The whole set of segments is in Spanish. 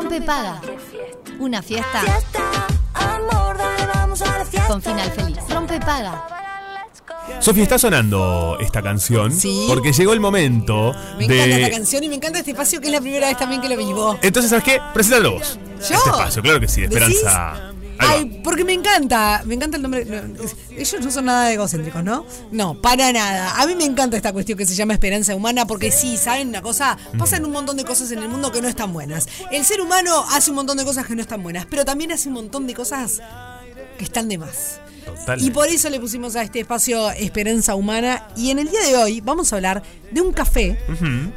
Rompe Paga. Una fiesta Fiesta, amor, dale, vamos a la fiesta. con final feliz. Rompe Paga. Sofía, está sonando esta canción Sí. porque llegó el momento Me encanta esta de... canción y me encanta este espacio que es la primera vez también que lo vivo. Entonces, ¿sabes qué? Preséntalo vos. ¿Yo? Este espacio, claro que sí, de ¿Decís? Ay, porque me encanta, me encanta el nombre. no, ellos no son nada egocéntricos, ¿no? No, para nada. A mí me encanta esta cuestión que se llama esperanza humana porque sí, ¿saben una cosa? Pasan un montón de cosas en el mundo que no están buenas. El ser humano hace un montón de cosas que no están buenas, pero también hace un montón de cosas que están de más. Totalmente. Y por eso le pusimos a este espacio Esperanza Humana. Y en el día de hoy vamos a hablar de un café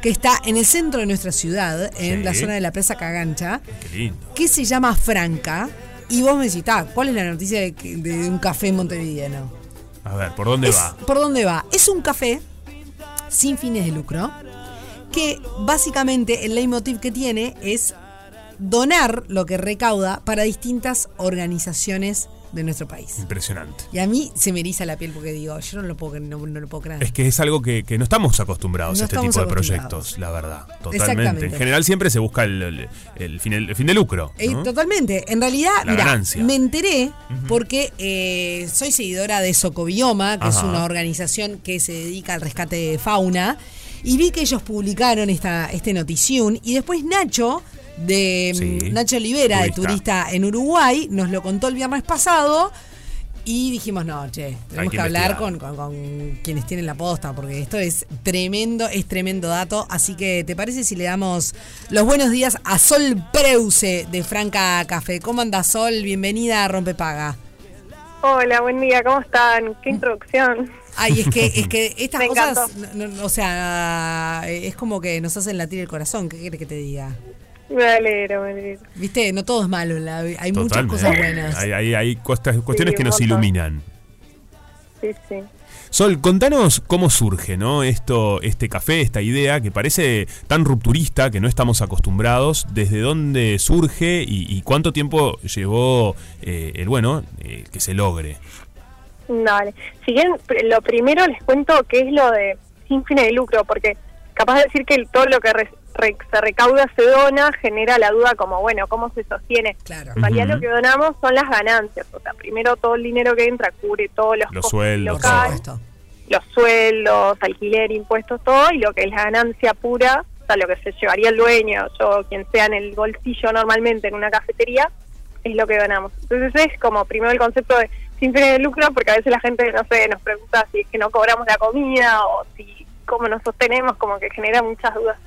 que está en el centro de nuestra ciudad, en Sí. la zona de la Plaza Cagancha, Qué lindo. que se llama Franca. Y vos me decís, "Ta, ¿cuál es la noticia de, un café montevideano? A ver, ¿por dónde Es- va? ¿Por dónde va? Es un café sin fines de lucro que básicamente el leitmotiv que tiene es donar lo que recauda para distintas organizaciones de nuestro país. Impresionante. Y a mí se me eriza la piel porque digo, yo no lo puedo, no, no lo puedo creer. Es que es algo que, que no estamos acostumbrados No a este tipo de proyectos, la verdad. Totalmente. En general siempre se busca el, el- el fin, el fin de lucro. Eh, totalmente. En realidad, ganancia. me enteré porque eh, soy seguidora de Socobioma, que es una organización que se dedica al rescate de fauna, y vi que ellos publicaron esta, este notición y después Nacho de Sí. mm, Nacho Olivera, de Turista. en Uruguay, nos lo contó el viernes pasado. Y dijimos, no, che, tenemos que que, hablar con, con- con quienes tienen la posta, porque esto es tremendo, es tremendo dato. Así que, ¿te parece si le damos los buenos días a Sol Preuse de Franca Café? ¿Cómo anda Sol? Bienvenida a Rompepaga. Hola, buen día, ¿cómo están? Qué introducción. Ay, es que, es que estas Me cosas, no- no, o sea, es como que nos hacen latir el corazón. ¿Qué quieres que te diga? Me alegro, me alegro. Viste, no todo es malo en la vida, hay muchas cosas buenas. Hay, hay- hay cuestas- cuestiones Sí, que nos montón. iluminan. Sí, sí. Sol, contanos cómo surge, ¿no? Esto, este café, esta idea que parece tan rupturista, que no estamos acostumbrados. ¿Desde dónde surge y, y cuánto tiempo llevó eh, el bueno eh, que se logre? Dale. Si bien lo primero les cuento qué es lo de sin fines de lucro, porque capaz de decir que todo lo que re- re- se recauda se dona genera la duda como, bueno, ¿cómo se sostiene? Claro. En realidad lo que donamos son las ganancias, o sea, primero todo el dinero que entra cubre todos los, Los costos sueldos, locales, los sueldos, alquiler, impuestos, todo, y lo que es la ganancia pura, o sea, lo que se llevaría el dueño, yo, quien sea en el bolsillo normalmente en una cafetería, es lo que donamos. Entonces es como primero el concepto de sin fines de lucro, porque a veces la gente, no sé, nos pregunta si es que no cobramos la comida o si cómo nos sostenemos, como que genera muchas dudas.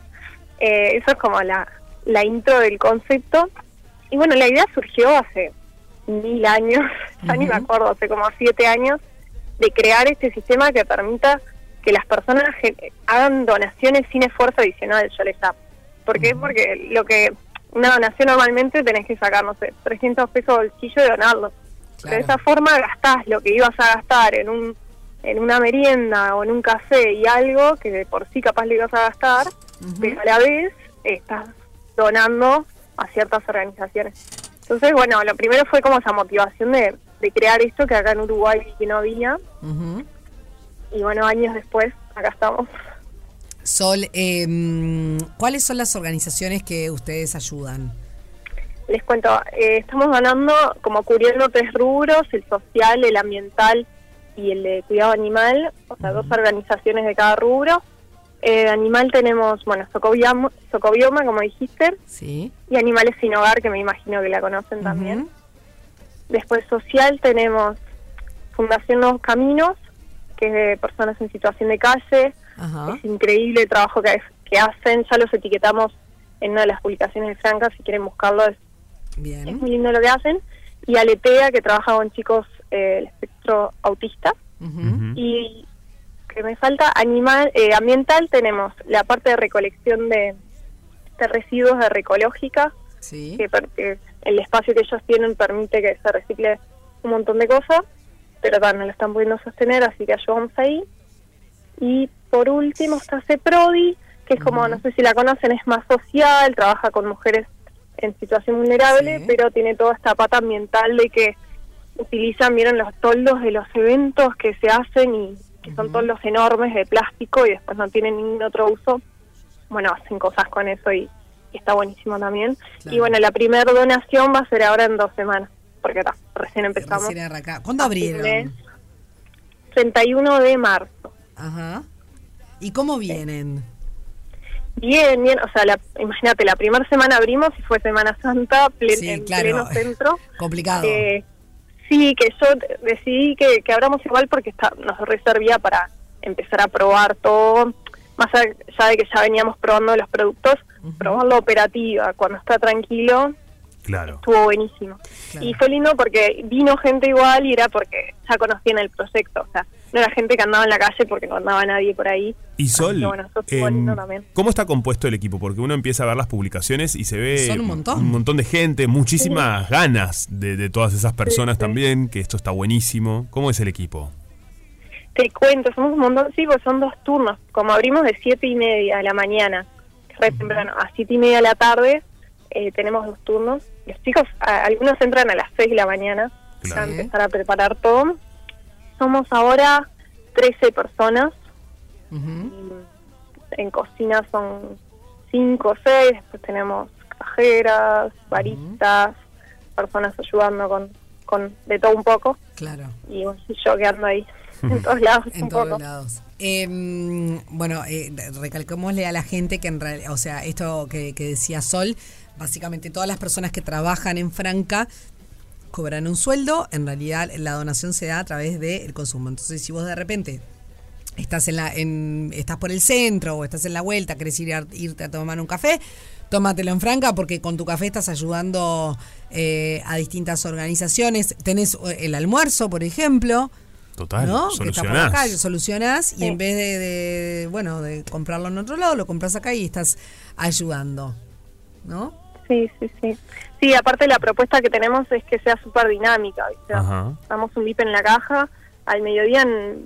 Eh, eso es como la, la intro del concepto. Y bueno, la idea surgió hace mil años, ya ni me acuerdo, hace como siete años, de crear este sistema que permita que las personas hagan donaciones sin esfuerzo adicional, yo les llamo. ¿Por qué? Porque lo que una donación normalmente tenés que sacar, no sé, 300 pesos bolsillo y donarlo. Claro. De esa forma gastás lo que ibas a gastar en un en una merienda o en un café y algo que de por sí capaz le ibas a gastar, pero a la vez estás donando a ciertas organizaciones. Entonces, bueno, lo primero fue como esa motivación de, de crear esto que acá en Uruguay que no había. Ujú. Y bueno, años después, acá estamos. Sol, eh, ¿cuáles son las organizaciones que ustedes ayudan? Les cuento, eh, estamos ganando como cubriendo tres rubros, el social, el ambiental y el de cuidado animal, o sea, dos organizaciones de cada rubro. Eh, animal tenemos, bueno, Socobioma, Socobioma, como dijiste, Sí. y Animales sin Hogar, que me imagino que la conocen también. Después social tenemos Fundación Nuevos Caminos, que es de personas en situación de calle. Ajá. Es increíble el trabajo que, que hacen, ya los etiquetamos en una de las publicaciones de Franca, si quieren buscarlo, es, es muy lindo lo que hacen. Y Aletea, que trabaja con chicos eh, del espectro autista. Y que me falta animal eh, ambiental, tenemos la parte de recolección de, de residuos de Recológica, Sí. que, el espacio que ellos tienen permite que se recicle un montón de cosas, pero también no lo están pudiendo sostener, así que ayudamos ahí. Y por último está CEPRODI, que es como, no sé si la conocen, es más social, trabaja con mujeres en situación vulnerable, Sí. pero tiene toda esta pata ambiental de que utilizan, vieron los toldos de los eventos que se hacen y que son toldos enormes de plástico y después no tienen ningún otro uso. Bueno, hacen cosas con eso y, está buenísimo también. Claro. Y bueno, la primera donación va a ser ahora en dos semanas, porque ta, recién empezamos. Recién arranca. ¿Cuándo abrieron? 31 de marzo. Ajá. ¿Y cómo vienen? Bien, bien, o sea, la, imagínate, la primera semana abrimos y fue Semana Santa, plen- Sí, en claro. pleno centro. Complicado. Eh, sí, que yo decidí que, que abramos igual porque está, nos reservía para empezar a probar todo, más allá de que ya veníamos probando los productos, probar la operativa, cuando está tranquilo, Claro. estuvo buenísimo. Claro. Y fue lindo porque vino gente igual y era porque ya conocían el proyecto, o sea, no era gente que andaba en la calle porque no andaba nadie por ahí. Y Sol, bueno, eso estuvo lindo también. ¿cómo está compuesto el equipo? Porque uno empieza a ver las publicaciones y se ve Son un montón. de gente, muchísimas ganas de, de todas esas personas sí. también, que esto está buenísimo. ¿Cómo es el equipo? Te cuento, somos un montón, sí, pues son dos turnos. Como abrimos de siete y media de la mañana, re temprano, a siete y media de la tarde, eh, tenemos dos turnos. Los chicos, a- algunos entran a las seis de la mañana Claro. a empezar a preparar todo. Somos ahora 13 personas. En cocina son cinco o seis. Después tenemos cajeras, baristas, personas ayudando con, con de todo un poco. Claro. Y yo que ando ahí en todos lados En un todos poco. lados. Eh, bueno, eh, recalcémosle a la gente que en realidad, o sea, esto que, que decía Sol, básicamente todas las personas que trabajan en Franca cobran un sueldo, en realidad la donación se da a través del consumo. Entonces, si vos de repente estás en la en, estás por el centro o estás en la vuelta, querés ir a- irte a tomar un café, tómatelo en Franca porque con tu café estás ayudando eh, a distintas organizaciones. Tenés eh, el almuerzo, por ejemplo. Total, ¿no? Que está por solucionás. acá, solucionás y Sí. en vez de, de, bueno, de comprarlo en otro lado, lo compras acá y estás ayudando, ¿no? Sí, sí, sí. Sí, aparte la propuesta que tenemos es que sea súper dinámica. Damos un bip en la caja, al mediodía en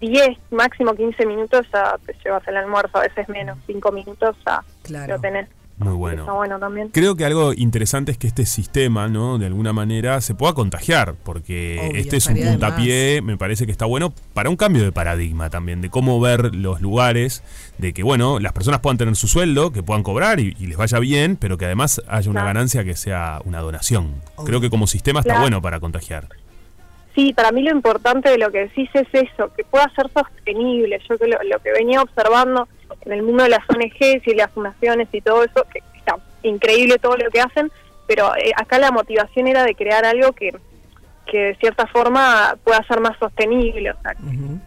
10, máximo 15 minutos ya te llevas el almuerzo, a veces menos, 5 minutos ya Claro. lo tenés. Muy Está bueno. también. Creo que algo interesante es que este sistema, ¿no? De alguna manera se pueda contagiar, porque Obvio, este es un puntapié, me parece que está bueno para un cambio de paradigma también, de cómo ver los lugares, de que, bueno, las personas puedan tener su sueldo, que puedan cobrar y, y les vaya bien, pero que además haya una Claro. ganancia que sea una donación. Obvio. Creo que como sistema está Claro. bueno para contagiar. Sí, para mí lo importante de lo que decís es eso, que pueda ser sostenible. Yo que lo, lo que venía observando en el mundo de las ONGs y las fundaciones y todo eso, que está increíble todo lo que hacen, pero eh, acá la motivación era de crear algo que, que de cierta forma pueda ser más sostenible, o sea,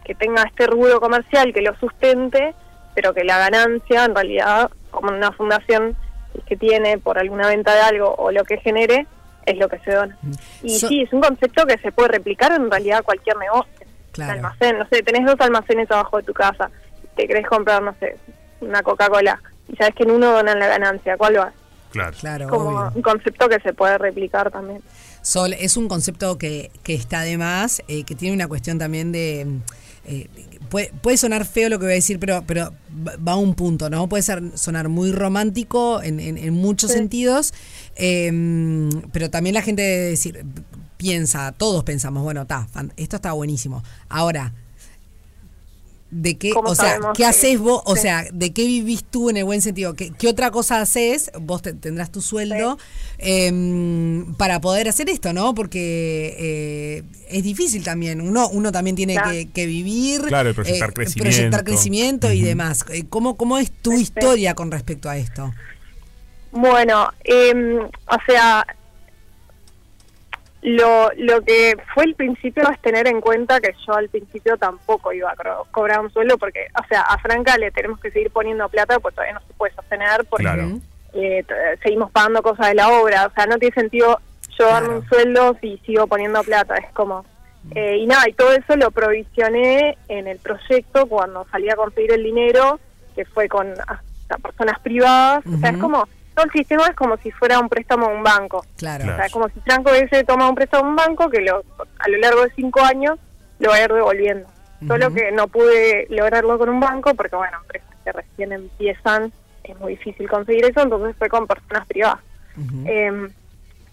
que tenga este rubro comercial que lo sustente, pero que la ganancia en realidad, como en una fundación que tiene por alguna venta de algo o lo que genere, es lo que se dona. Y So- sí, es un concepto que se puede replicar en realidad cualquier negocio. Claro. Un almacén, no sé, tenés dos almacenes abajo de tu casa, te querés comprar, no sé, una Coca-Cola, y sabes que en uno donan la ganancia, ¿cuál va? Claro. Claro, Como obvio. un concepto que se puede replicar también. Sol, es un concepto que, que está de más, eh, que tiene una cuestión también de... eh, puede, puede sonar feo lo que voy a decir, pero, pero va a un punto, ¿no? Puede ser, sonar muy romántico en, en- en muchos Sí. sentidos, eh, pero también la gente debe decir, piensa, todos pensamos, bueno, está, esto está buenísimo. Ahora, ¿de qué, ¿Cómo o sea, sabemos qué haces vos? O sí. sea, ¿de qué vivís tú en el buen sentido? ¿Qué, qué otra cosa haces? Vos te- tendrás tu sueldo em, para poder hacer esto, ¿no? Porque eh, es difícil también. Uno, uno también tiene Claro. que, que vivir. Claro, y proyectar eh, crecimiento. Proyectar crecimiento y demás. Eh, ¿Cómo, ¿Cómo es tu Sí, sí. historia con respecto a esto? Bueno, eh, o sea, lo, lo que fue el principio es tener en cuenta que yo al principio tampoco iba a cobrar un sueldo porque, o sea, a Franca le tenemos que seguir poniendo plata pues todavía no se puede sostener porque Claro. eh, seguimos pagando cosas de la obra, o sea, no tiene sentido yo darme Claro. un sueldo si sigo poniendo plata, es como... eh, y nada, y todo eso lo provisioné en el proyecto cuando salí a conseguir el dinero, que fue con hasta personas privadas, o sea, es como, todo el sistema es como si fuera un préstamo a un banco. Claro. O sea, como si Franco hubiese tomado un préstamo a un banco que lo, a lo largo de cinco años lo va a ir devolviendo. Solo que no pude lograrlo con un banco porque, bueno, empresas que recién empiezan es muy difícil conseguir eso, entonces fue con personas privadas. Eh,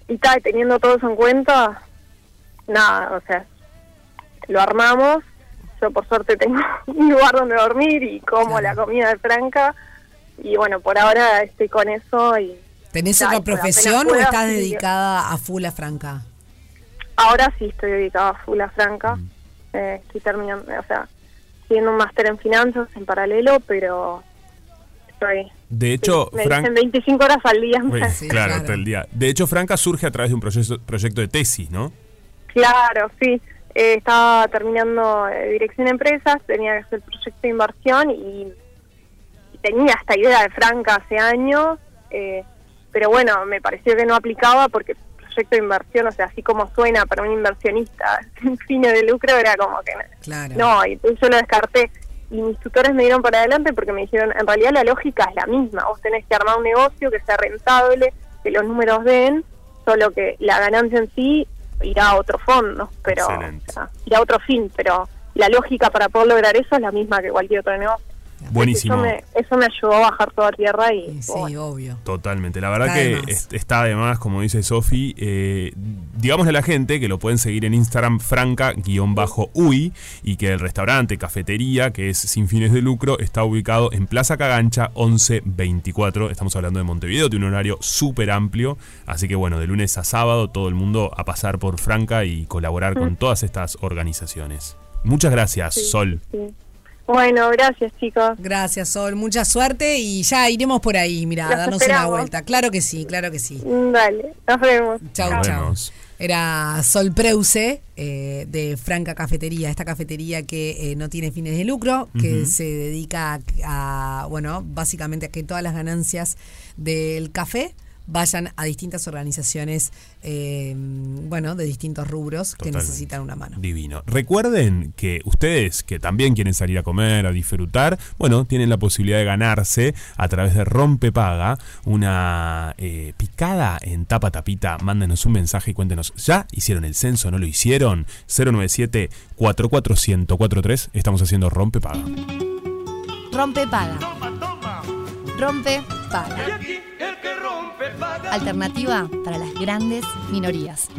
y tal, teniendo todo eso en cuenta, nada, o sea, lo armamos. Yo por suerte tengo un lugar donde dormir y como Claro. la comida de Franca. Y bueno, por ahora estoy con eso y ¿Tenés otra profesión o estás sí. dedicada a full a Franca? ahora sí estoy dedicada a full a Franca. Mm. Eh, estoy terminando, o sea, haciendo un máster en finanzas en paralelo, pero estoy... De hecho, sí, me Fran- dicen 25 horas al día. Uy, Sí, claro, claro. todo el día. De hecho, Franca surge a través de un proyecto, proyecto de tesis, ¿no? Claro, sí. Eh, estaba terminando eh, dirección de empresas, tenía que hacer proyecto de inversión y tenía esta idea de Franca hace años, eh, pero bueno, me pareció que no aplicaba porque proyecto de inversión, o sea, así como suena para un inversionista sin fines de lucro, era como que Claro. no, y entonces yo lo descarté. Y mis tutores me dieron para adelante porque me dijeron, en realidad la lógica es la misma, vos tenés que armar un negocio que sea rentable, que los números den, solo que la ganancia en sí irá a otro fondo, pero Excelente. o sea, irá a otro fin, pero la lógica para poder lograr eso es la misma que cualquier otro negocio. Buenísimo. Eso me, eso me ayudó a bajar toda tierra y, Sí, bueno, obvio. Totalmente. La verdad Está que de más. es- está además, como dice Sofi, eh, digámosle a la gente que lo pueden seguir en Instagram franca-ui y que el restaurante, cafetería, que es sin fines de lucro, está ubicado en Plaza Cagancha 1124. Estamos hablando de Montevideo, tiene un horario súper amplio. Así que bueno, de lunes a sábado todo el mundo a pasar por Franca y colaborar con todas estas organizaciones. Muchas gracias, Sí. Sol. sí. Bueno, gracias chicos. Gracias, Sol. Mucha suerte y ya iremos por ahí, mira, a darnos esperamos. una vuelta. Claro que sí, claro que sí. Dale, nos vemos. Chau, Nos chau. vemos. Era Sol Preuse eh, de Franca Cafetería, esta cafetería que eh, no tiene fines de lucro, que se dedica a, a, bueno, básicamente a que todas las ganancias del café vayan a distintas organizaciones, eh, bueno, de distintos rubros que necesitan una mano. Divino. Recuerden que ustedes que también quieren salir a comer, a disfrutar, bueno, tienen la posibilidad de ganarse a través de Rompepaga una eh, picada en tapa tapita. Mándenos un mensaje y cuéntenos, ¿ya hicieron el censo? ¿No lo hicieron? 097 44143 Estamos haciendo Rompepaga. Rompe paga. Rompe paga. Alternativa para las grandes minorías.